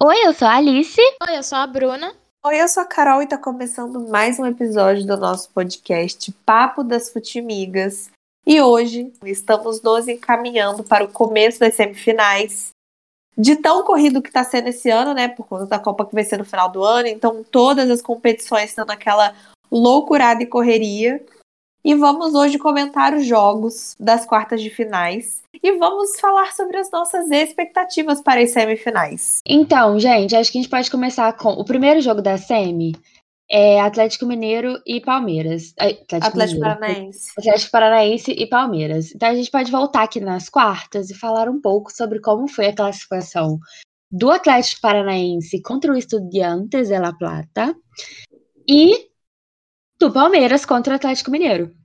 Oi, eu sou a Alice. Oi, eu sou a Bruna. Oi, eu sou a Carol e tá começando mais um episódio do nosso podcast Papo das Futimigas. E hoje estamos nos encaminhando para o começo das semifinais. De tão corrido que tá sendo esse ano, né? Por conta da Copa que vai ser no final do ano. Então, todas as competições estão naquela loucurada e correria. E vamos hoje comentar os jogos das quartas de finais. E vamos falar sobre as nossas expectativas para as semifinais. Então, gente, acho que a gente pode começar com o primeiro jogo da semi. É Atlético Mineiro e Palmeiras. Atlético, Atlético Mineiro. Paranaense. Atlético Paranaense e Palmeiras. Então a gente pode voltar aqui nas quartas e falar um pouco sobre como foi a classificação do Atlético Paranaense contra o Estudiantes de La Plata e do Palmeiras contra o Atlético Mineiro.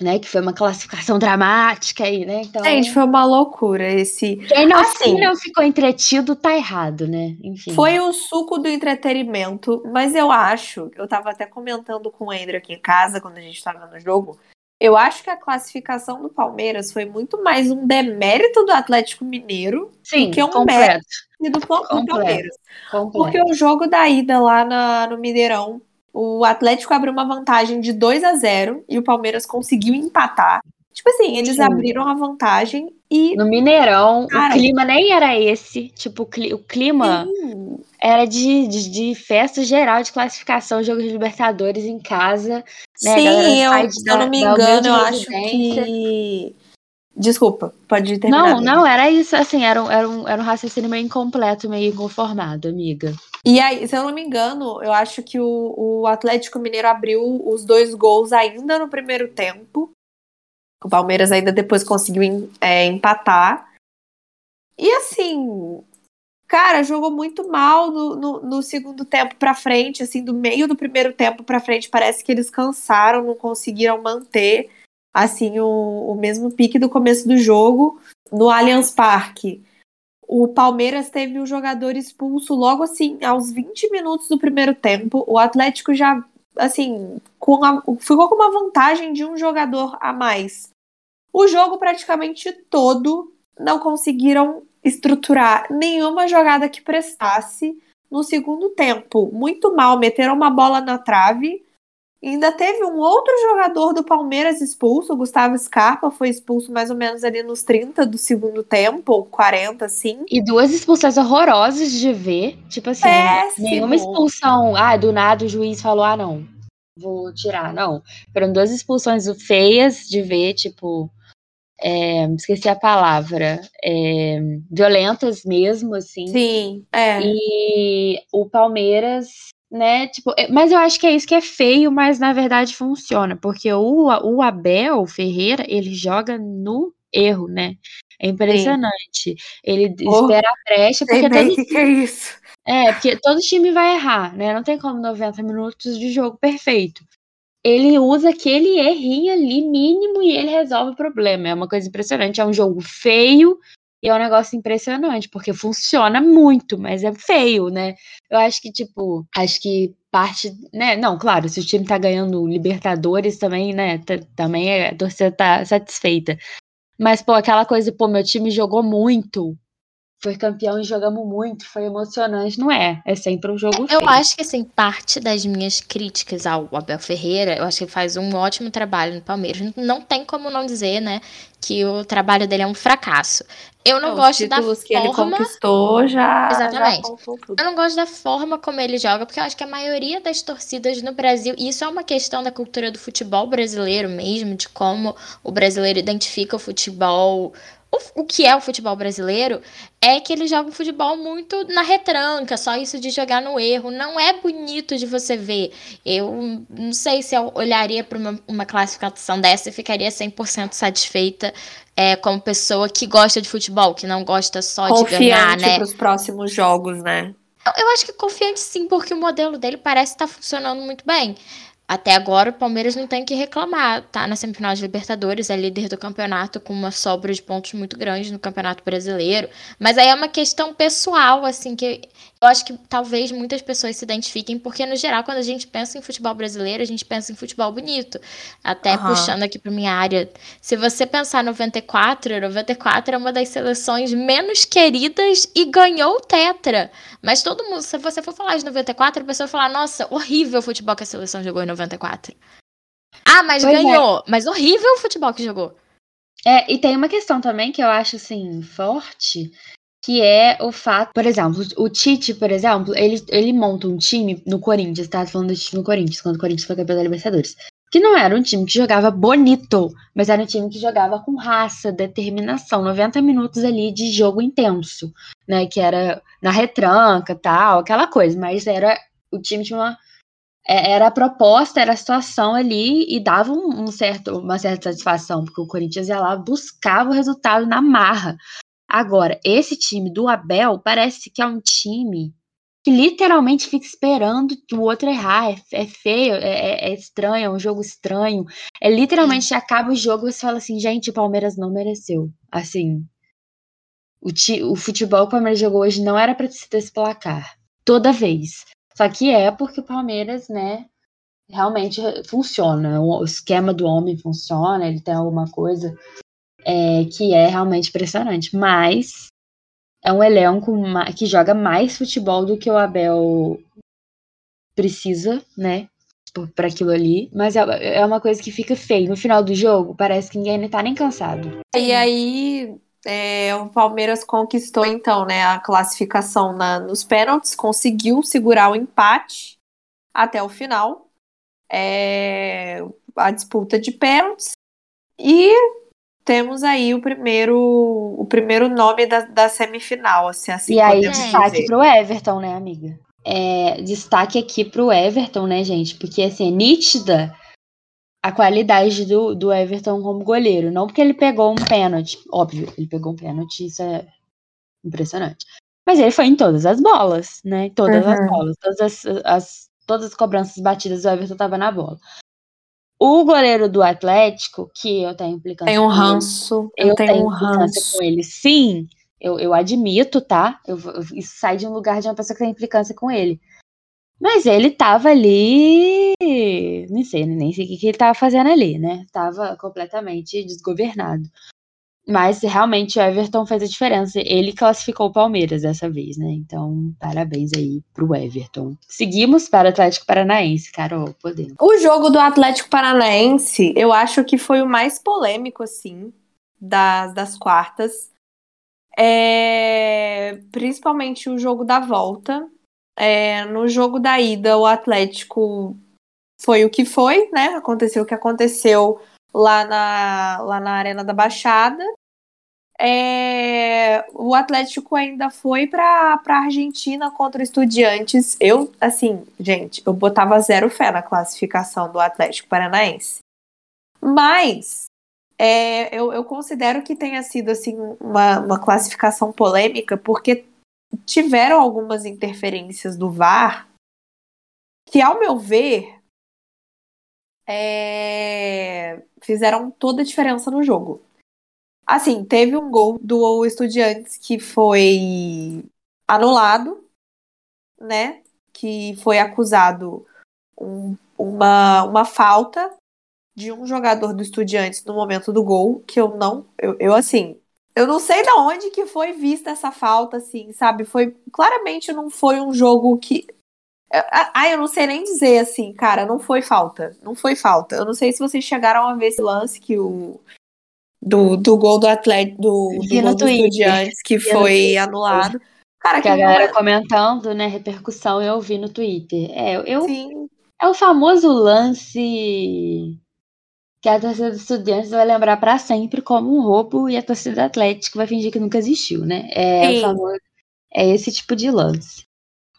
Né, que foi uma classificação dramática aí, né? Então, Gente, foi uma loucura esse. quem não, assim- quem não ficou entretido tá errado, né? Enfim. Foi o suco do entretenimento, mas eu acho, eu tava até comentando com o Andrew aqui em casa quando a gente tava no jogo. Eu acho que a classificação do Palmeiras foi muito mais um demérito do Atlético Mineiro Sim, que é um completo, e do, do. Palmeiras. completo. Porque o jogo da ida lá na- no Mineirão, o Atlético abriu uma vantagem de 2 a 0 e o Palmeiras conseguiu empatar. Tipo assim, eles Sim. abriram a vantagem e. No Mineirão, Cara. o clima nem era esse. Tipo, o cli- o clima Sim, era de, de, de festa geral de classificação, jogo de Libertadores em casa. Né, Sim, eu, de- se eu não da- me da engano, eu acho que. Desculpa, pode terminar. Não, não, era isso, assim, era um, era, um, era um raciocínio meio incompleto, meio inconformado, amiga. E aí, se eu não me engano, eu acho que o, o Atlético Mineiro abriu os dois gols ainda no primeiro tempo. O Palmeiras ainda depois conseguiu é, empatar. E assim, cara, jogou muito mal no, no, no segundo tempo pra frente, assim, do meio do primeiro tempo pra frente, parece que eles cansaram, não conseguiram manter assim o, o mesmo pique do começo do jogo no Allianz Parque. O Palmeiras teve um jogador expulso logo assim, aos 20 minutos do primeiro tempo. O Atlético já, assim, com a- ficou com uma vantagem de um jogador a mais. O jogo praticamente todo não conseguiram estruturar nenhuma jogada que prestasse no segundo tempo. Muito mal, meteram uma bola na trave. E ainda teve um outro jogador do Palmeiras expulso, o Gustavo Scarpa, foi expulso mais ou menos ali nos 30 do segundo tempo, ou 40, assim. E duas expulsões horrorosas de ver. Tipo assim, Péssimo. nenhuma expulsão. Ah, do nada o juiz falou: ah, não, vou tirar. Não. Foram duas expulsões feias de ver, tipo. é, esqueci a palavra. é, violentas mesmo, assim. Sim, é. E o Palmeiras, né, tipo, é- mas eu acho que é isso que é feio, mas na verdade funciona, porque o, o Abel Ferreira, ele joga no erro, né? É impressionante. Ele Oh, espera a brecha, porque todo, que, que é isso. é, porque todo time vai errar, né? Não tem como 90 minutos de jogo perfeito. Ele usa aquele errinho ali mínimo e ele resolve o problema. É uma coisa impressionante. É um jogo feio e é um negócio impressionante, porque funciona muito, mas é feio, né? Eu acho que, tipo, acho que parte, né? Não, claro, se o time tá ganhando Libertadores também, né? tá- também é, a torcida tá satisfeita. Mas, pô, aquela coisa, pô, meu time jogou muito, foi campeão e jogamos muito, foi emocionante. Não é, é sempre um jogo Eu feio. acho que, assim, parte das minhas críticas ao Abel Ferreira, eu acho que ele faz um ótimo trabalho no Palmeiras. Não tem como não dizer, né, que o trabalho dele é um fracasso. Eu não Os gosto da títulos que ele forma... conquistou já. Exatamente. já. Eu não gosto da forma como ele joga, porque eu acho que a maioria das torcidas no Brasil, e isso é uma questão da cultura do futebol brasileiro mesmo, de como o brasileiro identifica o futebol. O, o que é o futebol brasileiro é que ele joga um futebol muito na retranca, só isso de jogar no erro. Não é bonito de você ver. Eu não sei se eu olharia para uma, uma classificação dessa e ficaria 100% satisfeita é, como pessoa que gosta de futebol, que não gosta só de ganhar, Confiante né? para os próximos jogos, né? Eu acho que confiante sim, porque o modelo dele parece estar funcionando muito bem. Até agora o Palmeiras não tem que reclamar, tá na semifinal de Libertadores, é líder do campeonato com uma sobra de pontos muito grande no Campeonato Brasileiro. Mas aí é uma questão pessoal, assim, que eu acho que talvez muitas pessoas se identifiquem, porque no geral, quando a gente pensa em futebol brasileiro, a gente pensa em futebol bonito. Até uhum. puxando aqui para minha área, se você pensar 94, 94 é uma das seleções menos queridas e ganhou o Tetra. Mas todo mundo, se você for falar de 94, a pessoa vai falar: "Nossa, horrível o futebol que a seleção jogou em 94". Ah, mas pois é. ganhou. É. Mas horrível o futebol que jogou. É, e tem uma questão também que eu acho assim forte, que é o fato, por exemplo, o Tite, por exemplo, ele, ele monta um time no Corinthians, tá falando do time no Corinthians, quando o Corinthians foi campeão da Libertadores. Que não era um time que jogava bonito, mas era um time que jogava com raça, determinação, 90 minutos ali de jogo intenso, né? Que era na retranca tal, aquela coisa, mas era o time tinha uma é, era a proposta, era a situação ali e dava um, certo, uma certa satisfação, porque o Corinthians ia lá, buscava o resultado na marra. Agora, esse time do Abel parece que é um time que literalmente fica esperando o outro errar. É, é feio, é, é, é, estranho, é um jogo estranho. É literalmente acaba o jogo e você fala assim, gente, o Palmeiras não mereceu. Assim, o, ti, o futebol que o Palmeiras jogou hoje não era para ter esse placar. Toda vez. Só que é porque o Palmeiras, né, realmente funciona. O esquema do homem funciona, ele tem alguma coisa é, que é realmente impressionante. Mas é um elenco que joga mais futebol do que o Abel precisa, né? Para aquilo ali. Mas é, é uma coisa que fica feio. No final do jogo, parece que ninguém tá nem cansado. E aí, é, o Palmeiras conquistou então, né, a classificação na, nos pênaltis, conseguiu segurar o empate até o final, é, a disputa de pênaltis e temos aí o primeiro o primeiro nome da, da semifinal, assim, assim E aí destaque para o Everton, né, amiga? É, destaque aqui para o Everton, né, gente? Porque assim, é nítida a qualidade do, do Everton como goleiro. Não porque ele pegou um pênalti, óbvio, ele pegou um pênalti, isso é impressionante. Mas ele foi em todas as bolas, né? Todas uhum. as bolas, todas as, as, todas as cobranças batidas, o Everton tava na bola. O goleiro do Atlético, que eu tenho implicância tem um ranço, ele, eu, tenho, tenho um ranço com ele, sim, eu, eu admito, tá? Eu, isso sai de um lugar de uma pessoa que tem implicância com ele. Mas ele tava ali. Nem sei, nem sei o que, que ele tava fazendo ali, né? Tava completamente desgovernado. Mas realmente o Everton fez a diferença. Ele classificou o Palmeiras dessa vez, né? Então, parabéns aí pro Everton. Seguimos para o Atlético Paranaense, Carol, podemos. O jogo do Atlético Paranaense, eu acho que foi o mais polêmico, assim, das, das quartas. É... Principalmente o jogo da volta, é, no jogo da ida, o Atlético foi o que foi, né? Aconteceu o que aconteceu lá na, lá na Arena da Baixada. É, o Atlético ainda foi para a Argentina contra Estudiantes. Eu, assim, gente, eu botava zero fé na classificação do Atlético Paranaense. Mas é, eu, eu, considero que tenha sido assim uma, uma classificação polêmica, porque tiveram algumas interferências do VAR que, ao meu ver, é... fizeram toda a diferença no jogo. Assim, teve um gol do Estudiantes que foi anulado, né? Que foi acusado um, uma, uma falta de um jogador do Estudiantes no momento do gol, que eu não. Eu, eu assim, eu não sei de onde que foi vista essa falta, assim, sabe? Foi claramente não foi um jogo que. Ah, eu não sei nem dizer assim, cara, não foi falta. Não foi falta. Eu não sei se vocês chegaram a ver esse lance que o. Do, do gol do Atlético, do, do gol do Estudiantes, que foi anulado. Cara, que, que a galera é... comentando, né, repercussão, eu vi no Twitter. É, eu. Sim. É o famoso lance que a torcida dos estudantes vai lembrar para sempre como um roubo e a torcida atlética vai fingir que nunca existiu, né? É, favor, é esse tipo de lance.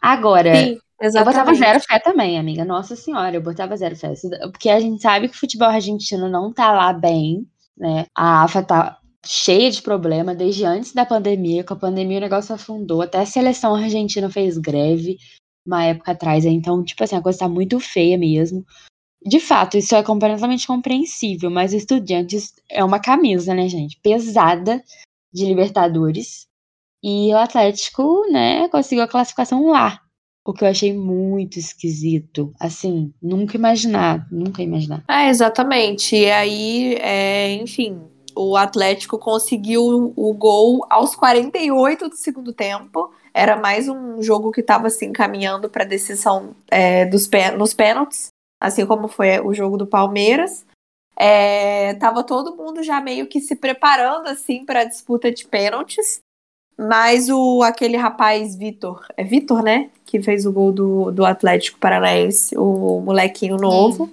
Agora, Sim, eu botava zero fé também, amiga. Nossa senhora, eu botava zero fé. Porque a gente sabe que o futebol argentino não tá lá bem, né? A AFA tá cheia de problema desde antes da pandemia. Com a pandemia o negócio afundou. Até a seleção argentina fez greve uma época atrás. Então, tipo assim, a coisa tá muito feia mesmo. de fato, isso é completamente compreensível, mas o Estudiantes é uma camisa, né, gente? Pesada de Libertadores. E o Atlético, né, conseguiu a classificação lá. O que eu achei muito esquisito. Assim, nunca imaginar, nunca imaginar. É, exatamente. E aí, é, enfim, o Atlético conseguiu o gol aos 48 do segundo tempo. Era mais um jogo que estava assim caminhando para decisão é, dos nos pênaltis, assim como foi o jogo do Palmeiras. É, tava todo mundo já meio que se preparando assim para a disputa de pênaltis. Mas o aquele rapaz Vitor, é Vitor, né? Que fez o gol do, do Atlético Paranaense, o molequinho novo.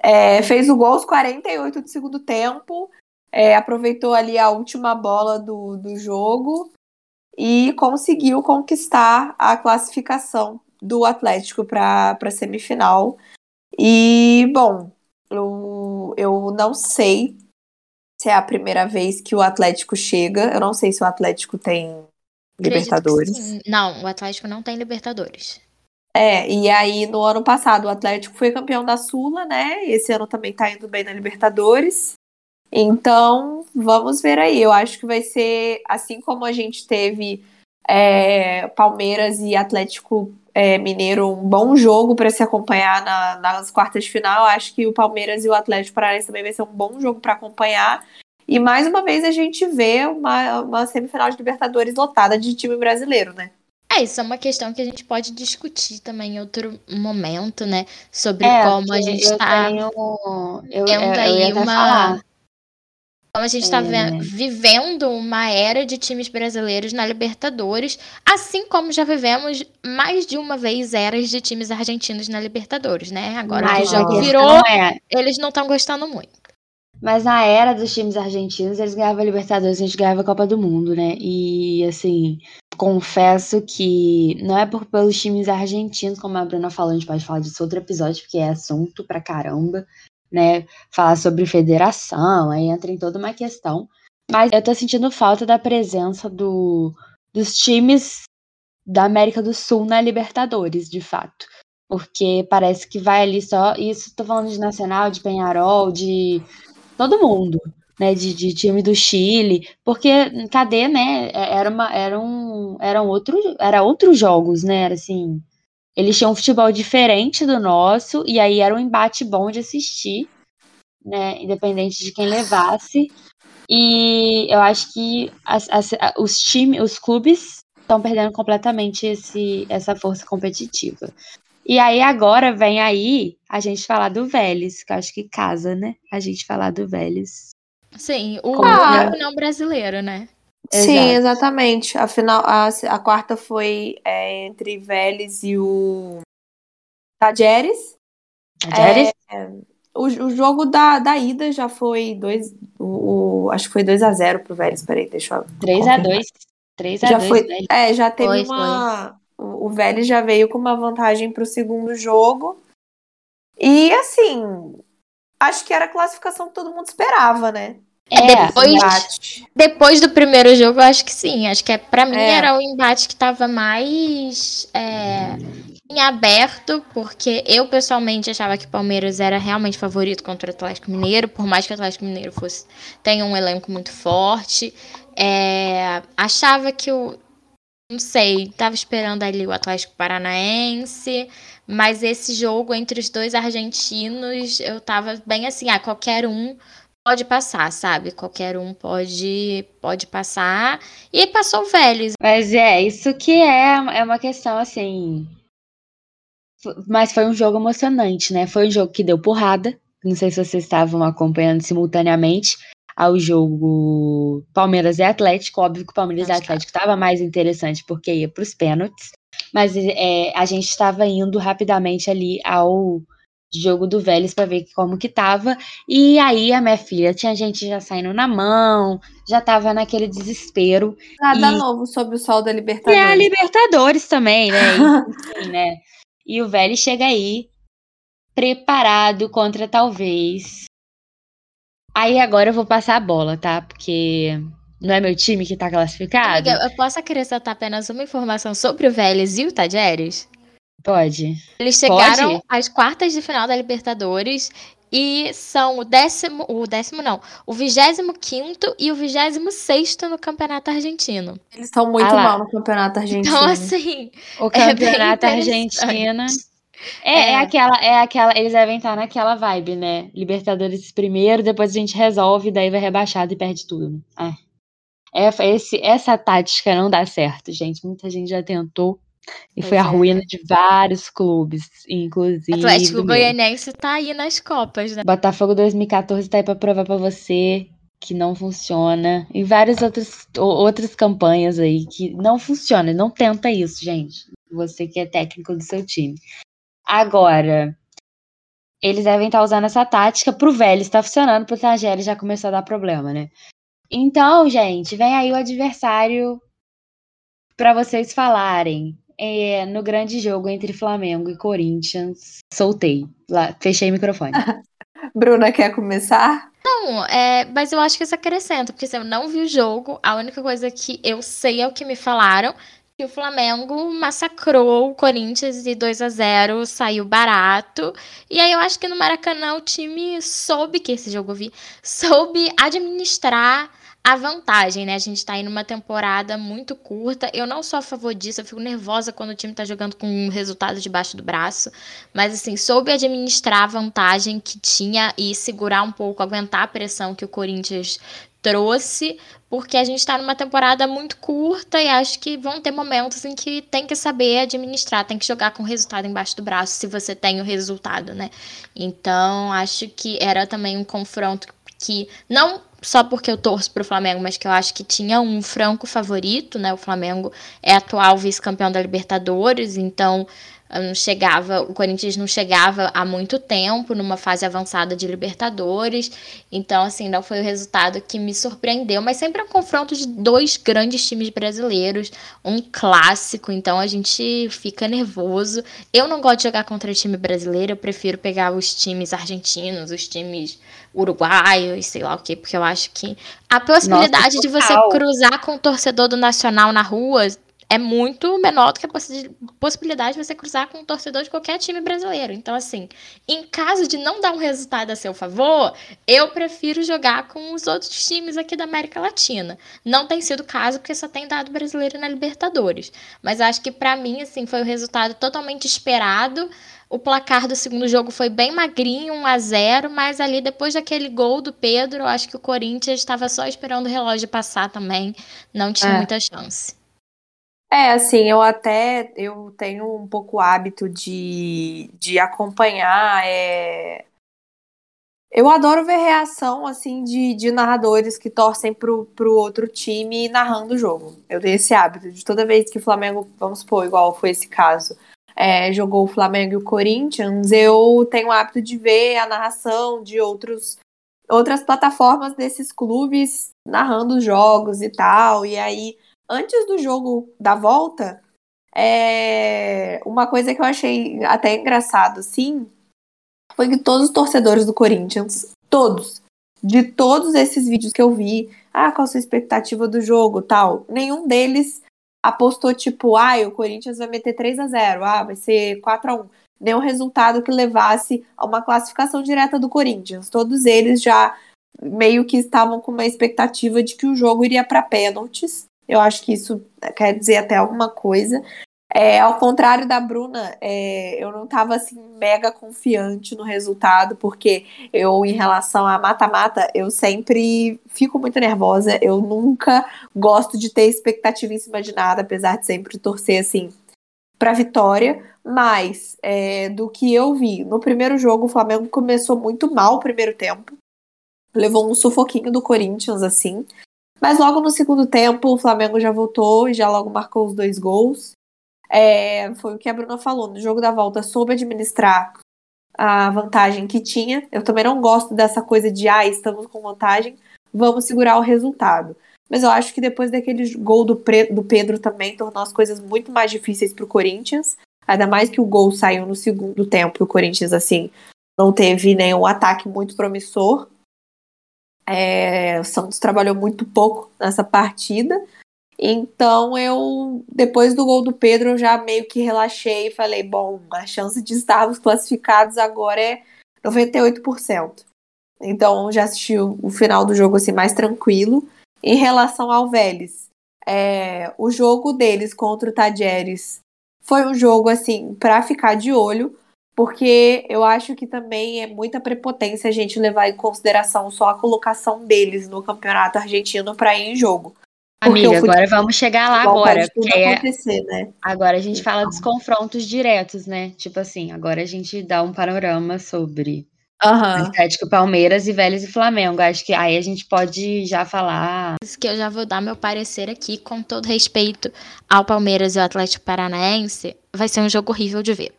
É, fez o gol aos 48 do segundo tempo. É, aproveitou ali a última bola do, do jogo e conseguiu conquistar a classificação do Atlético para a semifinal. E, bom, eu, eu não sei se é a primeira vez que o Atlético chega. Eu não sei se o Atlético tem Libertadores. Não, o Atlético não tem Libertadores. É, e aí no ano passado o Atlético foi campeão da Sula, né? Esse ano também tá indo bem na Libertadores. Então, vamos ver aí. Eu acho que vai ser assim como a gente teve é, Palmeiras e Atlético é, Mineiro, um bom jogo para se acompanhar na, nas quartas de final. Acho que o Palmeiras e o Atlético Paranaense também vai ser um bom jogo para acompanhar. E mais uma vez a gente vê uma, uma semifinal de Libertadores lotada de time brasileiro, né? É, isso é uma questão que a gente pode discutir também em outro momento, né? Sobre é, como a gente está. Eu, eu, eu, aí uma. Falar. Como a gente está é. vivendo uma era de times brasileiros na Libertadores, assim como já vivemos mais de uma vez eras de times argentinos na Libertadores, né? Agora Mas que o jogo virou, é. eles não estão gostando muito. Mas na era dos times argentinos, eles ganhavam a Libertadores, a gente ganhava a Copa do Mundo, né? E assim, confesso que não é por pelos times argentinos, como a Bruna falou, a gente pode falar disso outro episódio, porque é assunto pra caramba né, falar sobre federação, aí entra em toda uma questão. Mas eu tô sentindo falta da presença do, dos times da América do Sul na Libertadores, de fato. Porque parece que vai ali só. Isso tô falando de Nacional, de Penharol, de todo mundo, né? De, de time do Chile. Porque cadê, né? É, era uma, era um, eram outro, era outros jogos, né? Era assim. Eles tinham um futebol diferente do nosso, e aí era um embate bom de assistir, né? Independente de quem levasse. E eu acho que as, as, os times, os clubes estão perdendo completamente esse, essa força competitiva. E aí agora vem aí a gente falar do Vélez, que eu acho que casa, né? A gente falar do Vélez. Sim, o ah, não brasileiro, né? Sim, exatamente. A, final, a, a quarta foi é, entre Vélez e o Tajeres. Tajeres? É, o, o jogo da, da ida já foi dois, o, o acho que foi 2 a 0 pro Vélez, peraí, deixa eu 3 a 2 3 a já 2 foi, É, já teve foi, uma... Foi. O, o Vélez já veio com uma vantagem pro segundo jogo. E, assim, acho que era a classificação que todo mundo esperava, né? É, depois, depois do primeiro jogo, eu acho que sim. Acho que é, para mim é. era o embate que estava mais é, em aberto, porque eu pessoalmente achava que o Palmeiras era realmente favorito contra o Atlético Mineiro, por mais que o Atlético Mineiro fosse tenha um elenco muito forte. É, achava que o. Não sei, tava esperando ali o Atlético Paranaense, mas esse jogo entre os dois argentinos, eu tava bem assim, ah, qualquer um pode passar, sabe? Qualquer um pode pode passar. E passou o Vélez. Mas é, isso que é, é uma questão assim. Mas foi um jogo emocionante, né? Foi um jogo que deu porrada. Não sei se vocês estavam acompanhando simultaneamente ao jogo Palmeiras e Atlético. Óbvio que o Palmeiras e Atlético estava mais interessante porque ia para os pênaltis. Mas é, a gente estava indo rapidamente ali ao jogo do Vélez para ver como que tava. E aí a minha filha tinha gente já saindo na mão, já tava naquele desespero. Nada e... novo sobre o sol da Libertadores. E a Libertadores também, né? Enfim, né? E o Vélez chega aí preparado contra talvez. Aí agora eu vou passar a bola, tá? Porque não é meu time que tá classificado. Amiga, eu posso acrescentar apenas uma informação sobre o Vélez e o Tajeres? Pode. Eles chegaram Pode? às quartas de final da Libertadores e são o décimo, o décimo não, o vigésimo quinto e o vigésimo sexto no Campeonato Argentino. Eles estão muito ah mal no Campeonato Argentino. Então, assim, o Campeonato é Argentina é, é, é, aquela, é aquela, eles devem estar naquela vibe, né? Libertadores primeiro, depois a gente resolve, daí vai rebaixado e perde tudo. É. é esse, essa tática não dá certo, gente. Muita gente já tentou. E pois foi a é. ruína de vários clubes, inclusive. Atlético Goianiense tá aí nas Copas, né? Botafogo 2014 tá aí pra provar pra você que não funciona. E várias outras, outras campanhas aí que não funciona. Não tenta isso, gente. Você que é técnico do seu time. Agora, eles devem estar usando essa tática pro velho está funcionando, pro Tagere já começou a dar problema, né? Então, gente, vem aí o adversário para vocês falarem. É, no grande jogo entre Flamengo e Corinthians, soltei. Lá, fechei o microfone. Bruna, quer começar? Não, é, mas eu acho que isso acrescenta, porque se eu não vi o jogo, a única coisa que eu sei é o que me falaram que o Flamengo massacrou o Corinthians e 2 a 0 saiu barato. E aí eu acho que no Maracanã o time soube que esse jogo eu vi, soube administrar a vantagem, né? A gente tá aí numa temporada muito curta. Eu não sou a favor disso, eu fico nervosa quando o time tá jogando com um resultado debaixo do braço. Mas, assim, soube administrar a vantagem que tinha e segurar um pouco, aguentar a pressão que o Corinthians trouxe, porque a gente está numa temporada muito curta e acho que vão ter momentos em que tem que saber administrar, tem que jogar com o resultado embaixo do braço se você tem o resultado, né? Então, acho que era também um confronto que não só porque eu torço para o Flamengo, mas que eu acho que tinha um franco favorito, né? O Flamengo é atual vice-campeão da Libertadores, então não chegava, o Corinthians não chegava há muito tempo numa fase avançada de Libertadores. Então, assim, não foi o resultado que me surpreendeu, mas sempre é um confronto de dois grandes times brasileiros, um clássico, então a gente fica nervoso. Eu não gosto de jogar contra time brasileiro, eu prefiro pegar os times argentinos, os times uruguaios, sei lá o quê, porque eu acho que a possibilidade Nossa, de você cruzar com o torcedor do Nacional na rua é muito menor do que a possibilidade de você cruzar com um torcedor de qualquer time brasileiro. Então, assim, em caso de não dar um resultado a seu favor, eu prefiro jogar com os outros times aqui da América Latina. Não tem sido o caso, porque só tem dado brasileiro na Libertadores. Mas acho que para mim, assim, foi o um resultado totalmente esperado. O placar do segundo jogo foi bem magrinho, 1 a 0 mas ali depois daquele gol do Pedro, eu acho que o Corinthians estava só esperando o relógio passar também, não tinha é. muita chance. É, assim, eu até eu tenho um pouco hábito de, de acompanhar. É... Eu adoro ver reação assim de, de narradores que torcem pro, pro outro time narrando o jogo. Eu tenho esse hábito de toda vez que o Flamengo, vamos supor, igual foi esse caso, é, jogou o Flamengo e o Corinthians, eu tenho o hábito de ver a narração de outros outras plataformas desses clubes narrando os jogos e tal. E aí antes do jogo da volta, é... uma coisa que eu achei até engraçado, sim, foi que todos os torcedores do Corinthians, todos, de todos esses vídeos que eu vi, ah, qual a sua expectativa do jogo, tal, nenhum deles apostou tipo, ah, o Corinthians vai meter 3 a 0, ah, vai ser 4 a 1. Nenhum resultado que levasse a uma classificação direta do Corinthians. Todos eles já meio que estavam com uma expectativa de que o jogo iria para pênaltis eu acho que isso quer dizer até alguma coisa. É, ao contrário da Bruna, é, eu não estava assim mega confiante no resultado, porque eu, em relação a mata-mata, eu sempre fico muito nervosa. Eu nunca gosto de ter expectativa em cima de nada, apesar de sempre torcer assim para vitória. Mas é, do que eu vi no primeiro jogo, o Flamengo começou muito mal o primeiro tempo, levou um sufoquinho do Corinthians assim. Mas logo no segundo tempo, o Flamengo já voltou e já logo marcou os dois gols. É, foi o que a Bruna falou. No jogo da volta, soube administrar a vantagem que tinha. Eu também não gosto dessa coisa de, ah, estamos com vantagem, vamos segurar o resultado. Mas eu acho que depois daquele gol do, do Pedro também tornou as coisas muito mais difíceis para o Corinthians. Ainda mais que o gol saiu no segundo tempo e o Corinthians, assim, não teve nenhum ataque muito promissor. É, o Santos trabalhou muito pouco nessa partida. Então eu, depois do gol do Pedro, eu já meio que relaxei e falei, bom, a chance de estarmos classificados agora é 98%. Então já assisti o, final do jogo assim mais tranquilo. Em relação ao Vélez, é, o jogo deles contra o Tajeres foi um jogo assim para ficar de olho, porque eu acho que também é muita prepotência a gente levar em consideração só a colocação deles no campeonato argentino para ir em jogo. Amiga, agora vamos chegar lá agora. Porque é... né? Agora a gente fala dos confrontos diretos, né? Tipo assim, agora a gente dá um panorama sobre Uhum. Atlético, Palmeiras e Vélez e Flamengo. Acho que aí a gente pode já falar. Que eu já vou dar meu parecer aqui, com todo respeito ao Palmeiras e ao Atlético Paranaense. Vai ser um jogo horrível de ver.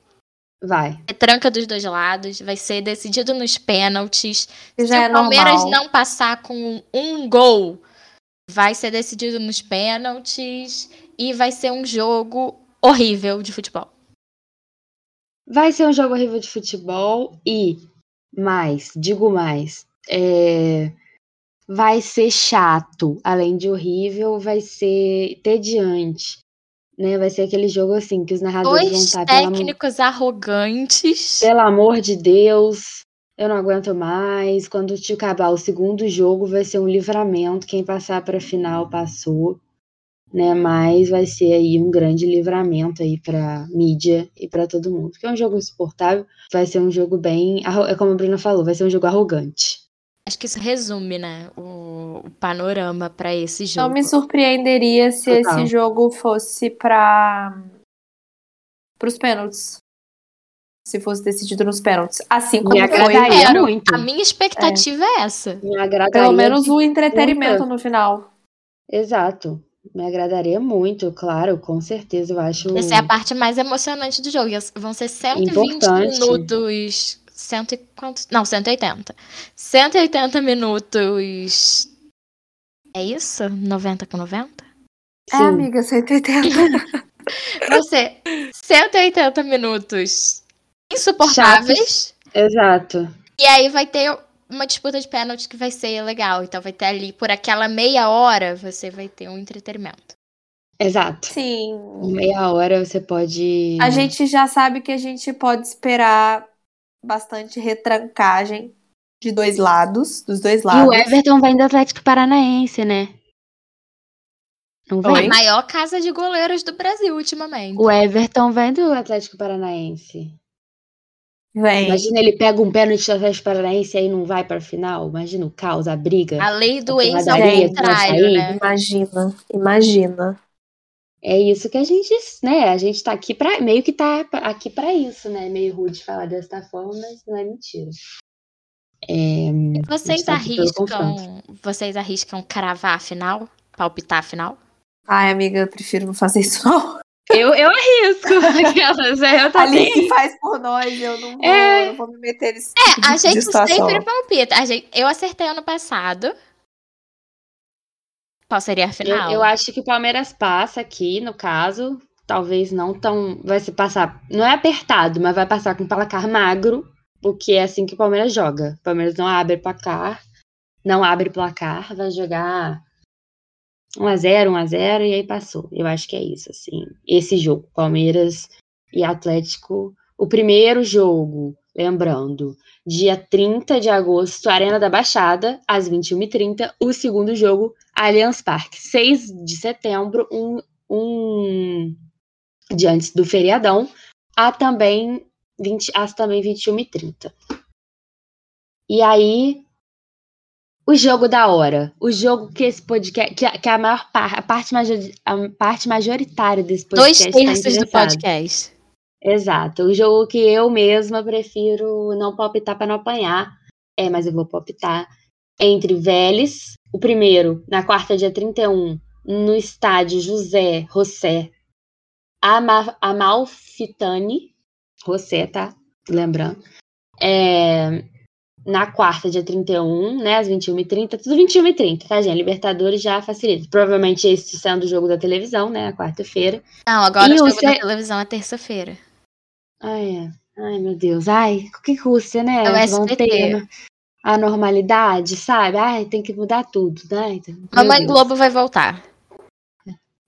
Vai. É tranca dos dois lados, vai ser decidido nos pênaltis. Se é o Palmeiras normal. não passar com um gol, vai ser decidido nos pênaltis e vai ser um jogo horrível de futebol. Vai ser um jogo horrível de futebol e mais, digo mais, é, vai ser chato, além de horrível, vai ser tediante. Né? Vai ser aquele jogo assim que os narradores vão Dois estar pelo amor, técnicos arrogantes. pelo amor de Deus, eu não aguento mais. Quando te acabar o segundo jogo, vai ser um livramento. Quem passar para a final passou, né? Mas vai ser aí um grande livramento aí para mídia e para todo mundo. Porque é um jogo insuportável, vai ser um jogo bem, é como a Bruna falou, vai ser um jogo arrogante. Acho que isso resume, né, o, o panorama pra esse jogo. Não me surpreenderia se Total. esse jogo fosse para os pênaltis. Se fosse decidido nos pênaltis. Assim como Me foi. agradaria Quero. muito. A minha expectativa é, essa. Me agradaria Pelo menos o entretenimento muita. no final. Exato. Me agradaria muito, claro, com certeza. Eu acho Essa é a parte mais emocionante do jogo. Vão ser 120 Importante. minutos. Cento e quantos? Não, 180. 180 minutos. É isso? 90 com 90? É, sim. amiga, 180. Vão ser 180 minutos insuportáveis. Exato. E aí vai ter uma disputa de pênalti que vai ser legal. Então vai ter ali, por aquela meia hora, você vai ter um entretenimento. Exato. Sim. Em meia hora você pode. A gente já sabe que a gente pode esperar bastante retrancagem de dois lados, dos dois E lados. o Everton vem do Atlético Paranaense, né? Não vem? A maior casa de goleiros do Brasil ultimamente. O Everton vem do Atlético Paranaense. Vem. Imagina ele pega um pênalti do Atlético Paranaense e aí não vai pra final. Imagina o caos, a briga. A lei do A ex ao contrário, né? Imagina, imagina. É isso que a gente, né? A gente tá aqui pra. Meio que tá aqui pra isso, né? Meio rude falar dessa forma, mas não é mentira. É, Vocês tá arriscam. Vocês arriscam cravar a final? Palpitar a final? Ai, amiga, eu prefiro não fazer isso, não. eu, eu arrisco aquelas. é, Eu A também. Alice faz por nós, eu não vou, É. eu vou me meter nesse É, tipo a gente de situação. sempre palpita. A gente, eu acertei ano passado. Qual seria a Eu, final? eu acho que o Palmeiras passa aqui, no caso. Talvez não tão. Vai se passar. Não é apertado, mas vai passar com placar magro. Porque é assim que o Palmeiras joga. O Palmeiras não abre placar. Não abre placar. Vai jogar 1x0, 1x0 e aí passou. Eu acho que é isso, assim. Esse jogo, Palmeiras e Atlético. O primeiro jogo, lembrando, dia 30 de agosto, Arena da Baixada, às 21h30. O segundo jogo, Allianz Parque, 6 de setembro, um, um dia antes do feriadão, a também 20, às também 21h30. E aí, o jogo da hora. O jogo que esse podcast. Que, que a maior parte, a parte, majori- a parte majoritária desse Dois podcast. tá terços do interessado. podcast. Exato. O jogo que eu mesma prefiro não palpitar para não apanhar. É, mas eu vou palpitar entre Vélez, o primeiro, na quarta, dia 31, no estádio José José Ama- Amalfitani. José, tá? Lembrando. É, na quarta, dia 31, né? Às 21h30. Tudo 21h30, tá, gente? Libertadores já facilita. Provavelmente esse sendo o jogo da televisão, né? Na quarta-feira. Não, agora E o jogo da C- televisão é terça-feira. Ai, é. Ai, meu Deus. Ai, que custa, né? É o SBT. ter a- a normalidade, sabe? Ai, tem que mudar tudo, né? Então, Mamãe Deus. Globo vai voltar.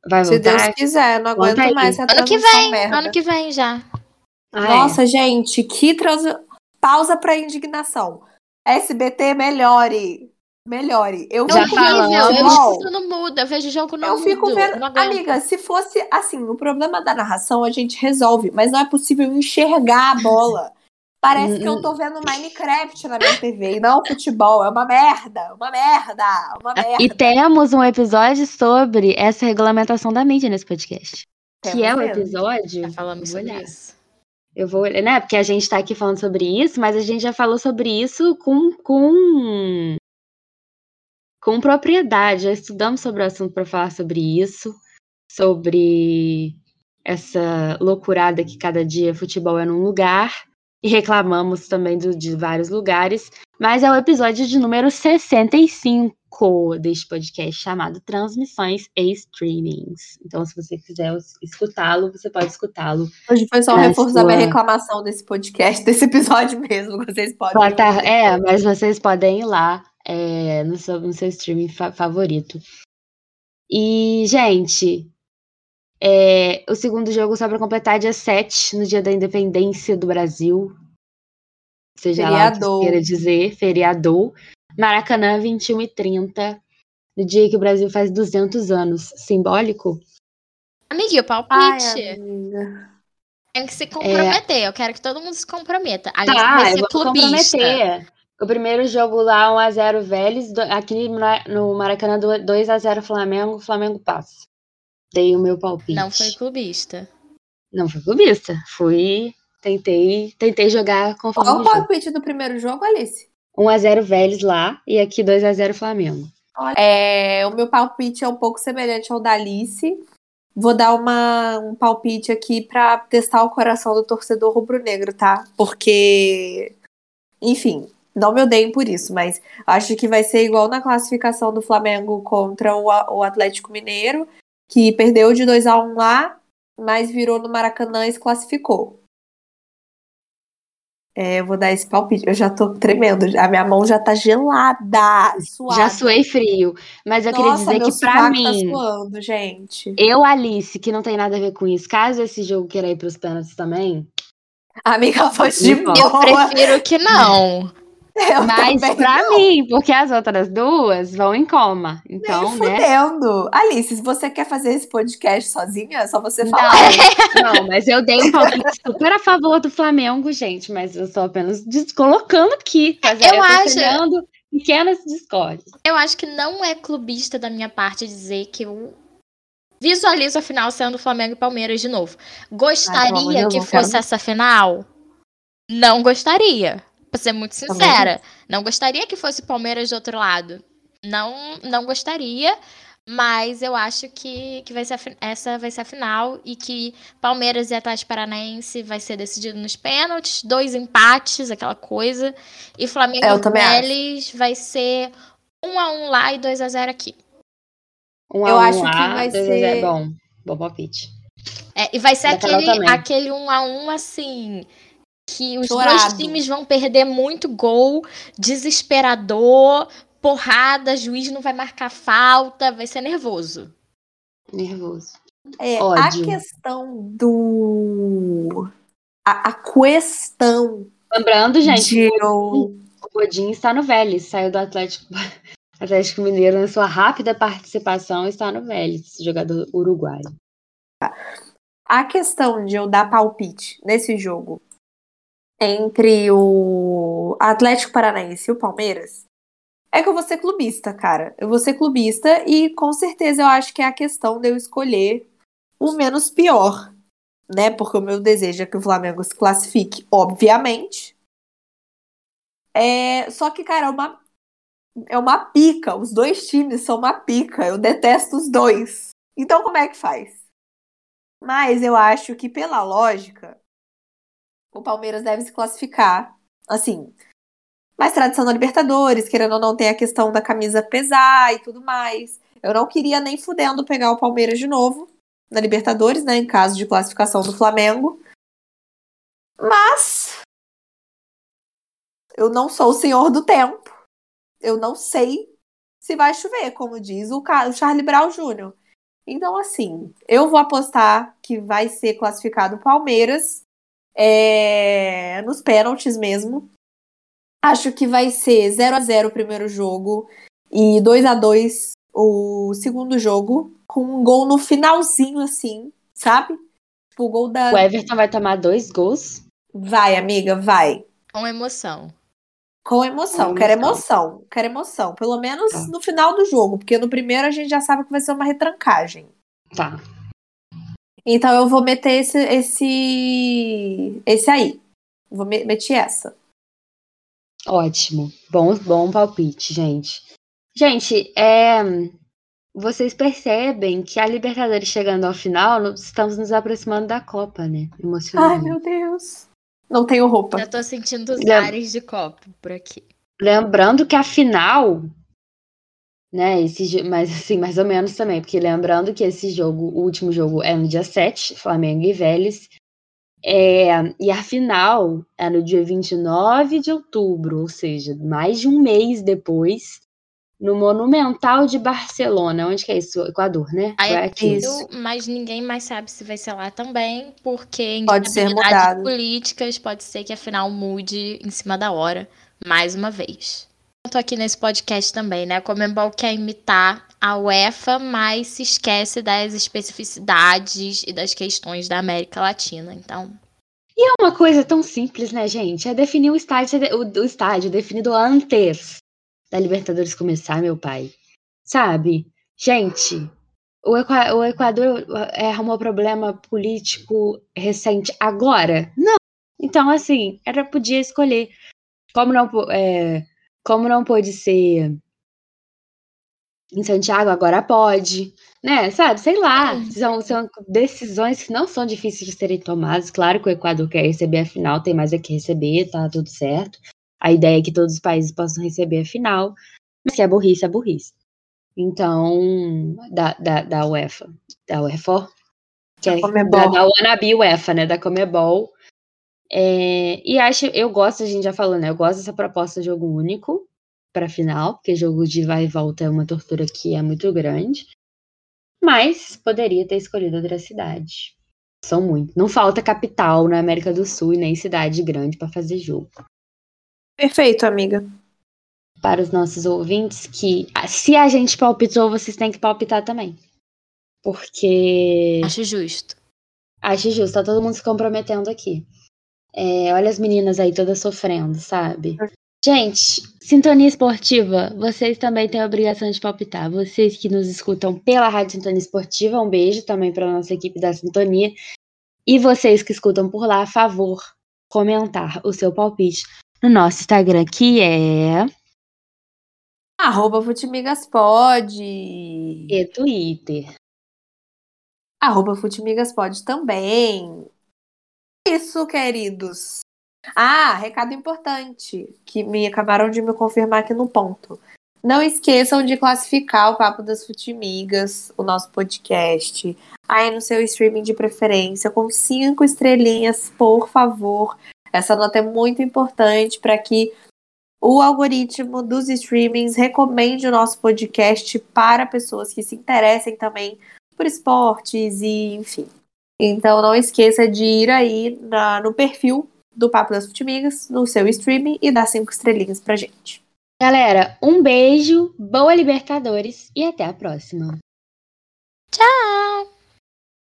Vai Se Deus voltar? quiser, não aguento mais essa Ano que vem, merda. ano que vem já. Ah, é. Nossa, gente, que trans... Pausa pra indignação. SBT, melhore. Melhore. Eu Já fico vendo Eu isso não muda, eu vejo jogo no Eu mudo. fico vendo. não. Amiga, se fosse assim, o problema da narração a gente resolve, mas não é possível enxergar a bola. Parece que eu tô vendo Minecraft na minha TV e não futebol. É uma merda, uma merda, uma merda. E temos um episódio sobre essa regulamentação da mídia nesse podcast. que Temos é o mesmo. episódio. Já falamos eu vou sobre olhar. isso. Eu vou olhar, né? Porque a gente tá aqui falando sobre isso, mas a gente já falou sobre isso com. com... Com propriedade, já estudamos sobre o assunto para falar sobre isso, sobre essa loucurada que cada dia futebol é num lugar, e reclamamos também do- de vários lugares, mas é o episódio de número 65 deste podcast chamado Transmissões e Streamings. Então, se você quiser es- escutá-lo, você pode escutá-lo. Hoje foi só reforçar minha sua- reclamação desse podcast, desse episódio mesmo. Vocês podem. Plata- É, mas vocês podem ir lá é, no, seu, no seu streaming fa- favorito. E, gente, é, o segundo jogo só para completar dia 7, no dia da independência do Brasil. Seja lá o que queira dizer, feriador. Maracanã, 21 e 30, no dia que o Brasil faz 200 anos. Simbólico? Amiguinho, Ai, palpite. amiga. Tem que se comprometer. Eu quero que todo mundo se comprometa. A gente Tá, vai eu ser vou clubista. comprometer. O primeiro jogo lá, 1x0 Vélez. Aqui no- no Maracanã, 2x0 Flamengo. Flamengo passa. Dei o meu palpite. Não foi clubista. Não fui clubista. Fui. Tentei, tentei jogar conforme Qual o o jogo. palpite do primeiro jogo, Alice? 1x0 Vélez lá. E aqui 2x0 Flamengo. É, o meu palpite é um pouco semelhante ao da Alice. Vou dar uma, um palpite aqui pra testar o coração do torcedor rubro-negro, tá? Porque, enfim, não me odeiem por isso, mas acho que vai ser igual na classificação do Flamengo contra o, o Atlético Mineiro, que perdeu de 2 a 1 lá, mas virou no Maracanã e se classificou. É, eu vou dar esse palpite. Eu já tô tremendo. A minha mão já tá gelada, suada. Já suei frio. Mas eu Nossa, queria dizer que pra tá mim, suando, gente. eu, Alice, que não tem nada a ver com isso, caso esse jogo queira ir pros pênaltis também. Amiga, foi de boa. Eu prefiro que não. Eu Mas pra mim, porque as outras duas vão em coma. Então, nem né? fudendo. Alice, se você quer fazer esse podcast sozinha, é só você falar. Não, não, mas eu dei um palpite super a favor do Flamengo, gente, mas eu estou apenas colocando aqui. fazer- Eu acho- pequenas discórdias. Eu acho que não é clubista da minha parte dizer que eu visualizo a final sendo Flamengo e Palmeiras de novo. Gostaria que não quero. fosse essa final? Não gostaria. Pra ser muito Também sincera. Não gostaria que fosse Palmeiras do outro lado. Não, não gostaria. Mas eu acho que, que vai ser a essa vai ser a final e que Palmeiras e Atlético Paranaense vai ser decidido nos pênaltis, dois empates, aquela coisa. E Flamengo É, eu e também. Vélez vai ser 1 a 1 lá e 2 a 0 aqui. Um Eu a um acho que lá, vai dois a ser- zero. Bom, bom palpite. É, e vai ser aquele, também. aquele 1 a 1 assim que os dois Chorado. times vão perder muito gol, desesperador, porrada, juiz não vai marcar falta, vai ser nervoso. Nervoso. É, a questão do. A, a questão Lembrando, gente, de o Godinho está no Vélez, saiu do Atlético, Atlético Mineiro na sua rápida participação, está no Vélez, jogador uruguaio. A questão de eu dar palpite nesse jogo entre o Atlético Paranaense e o Palmeiras é que eu vou ser clubista, cara. Eu vou ser clubista e com certeza eu acho que é a questão de eu escolher o menos pior, né? Porque o meu desejo é que o Flamengo se classifique, obviamente. É, só que, cara, é uma, é uma pica. Os dois times são uma pica. Eu detesto os dois. Então, como é que faz? Mas eu acho que, pela lógica, o Palmeiras deve se classificar. Assim, mais tradição na Libertadores, querendo ou não, tem a questão da camisa pesar e tudo mais. Eu não queria nem fudendo pegar o Palmeiras de novo na Libertadores, né? Em caso de classificação do Flamengo. Mas. Eu não sou o senhor do tempo. Eu não sei se vai chover, como diz o Ca- o Charlie Brown Jr. Então, assim, eu vou apostar que vai ser classificado o Palmeiras é, nos pênaltis mesmo. Acho que vai ser 0 a 0 o primeiro jogo e 2 a 2 o segundo jogo, com um gol no finalzinho, assim, sabe? Tipo, o gol da. O Everton vai tomar dois gols? Vai, amiga, vai. Com emoção. Com emoção, Com quero emoção. emoção, quero emoção. Pelo menos Tá. no final do jogo, porque no primeiro a gente já sabe que vai ser uma retrancagem. Tá. Então eu vou meter esse esse esse aí. Vou me meter essa. Ótimo. Bom, bom palpite, gente. Gente, é. Vocês percebem que a Libertadores chegando ao final, estamos nos aproximando da Copa, né? Ai, Emocionante. meu Deus. Não tenho roupa. Já tô sentindo os Lem- ares de copo por aqui. Lembrando que a final, né, esse, mas assim, mais ou menos também, porque lembrando que esse jogo, o último jogo é no dia 7, Flamengo e Vélez, é, e a final é no dia 29 de outubro, ou seja, mais de um mês depois, no Monumental de Barcelona, onde que é isso? Equador, né? Aí é. Isso. mas ninguém mais sabe se vai ser lá também, porque Pode ser mudado. políticas pode ser que a final mude em cima da hora, mais uma vez. Tô aqui nesse podcast também, né? A Comembol quer imitar a UEFA, mas se esquece das especificidades e das questões da América Latina. Então, É uma coisa tão simples, né, gente? É definir o estádio, o, o estádio definido antes da Libertadores começar, meu pai. Sabe? Gente, o, o Equador é, arrumou problema político recente agora? Não. Então, assim, era podia escolher. Como não, é, como não pôde ser em Santiago, agora pode. Né? Sabe? Sei lá. Sim. São, são decisões que não são difíceis de serem tomadas. Claro que o Equador quer receber a final, tem mais é que receber, tá tudo certo. A ideia é que todos os países possam receber a final. Mas se é burrice, é burrice. Então, da, da, da UEFA. Da UEFA? Que é, da, da Wannabe UEFA, né? Da Comebol. É, e acho, eu gosto, a gente já falou, né? Eu gosto dessa proposta de jogo único para final, porque jogo de vai e volta é uma tortura que é muito grande. Mas poderia ter escolhido outra cidade. São muito. Não falta capital na América do Sul e nem cidade grande para fazer jogo. Perfeito, amiga. Para os nossos ouvintes, que ah, se a gente palpitou, vocês têm que palpitar também. Porque acho justo. acho justo, tá todo mundo se comprometendo aqui. É, olha as meninas aí todas sofrendo, sabe? Gente, sintonia esportiva, vocês também têm a obrigação de palpitar. Vocês que nos escutam pela Rádio Sintonia Esportiva, um beijo também para nossa equipe da Sintonia. E vocês que escutam por lá, a favor, comentar o seu palpite no nosso Instagram, que é Arroba Futimigaspod. e Twitter. Arroba Futimigaspod também. Isso, queridos. Ah, recado importante, que me acabaram de me confirmar aqui no ponto. Não esqueçam de classificar o Papo das Futimigas, o nosso podcast, aí no seu streaming de preferência, com cinco estrelinhas, por favor. Essa nota é muito importante para que o algoritmo dos streamings recomende o nosso podcast para pessoas que se interessem também por esportes e enfim. Então não esqueça de ir aí na- no perfil do Papo das Futimigas, no seu streaming e dar cinco estrelinhas pra gente. Galera, um beijo, boa Libertadores e até a próxima. Tchau!